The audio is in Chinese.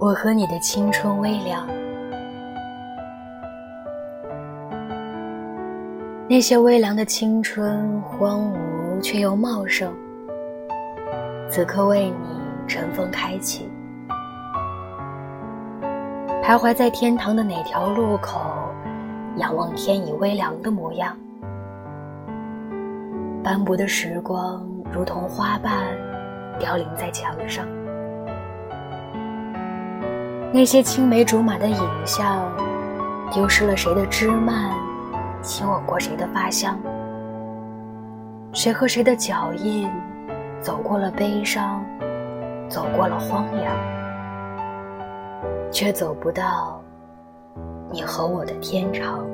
我和你的青春微凉。那些微凉的青春，荒芜却又茂盛，此刻为你尘封开启。徘徊在天堂的哪条路口，仰望天已微凉的模样。斑驳的时光如同花瓣，凋零在墙上。那些青梅竹马的影像，丢失了谁的枝蔓，亲吻过谁的发香。谁和谁的脚印，走过了悲伤，走过了荒凉。却走不到你和我的天长。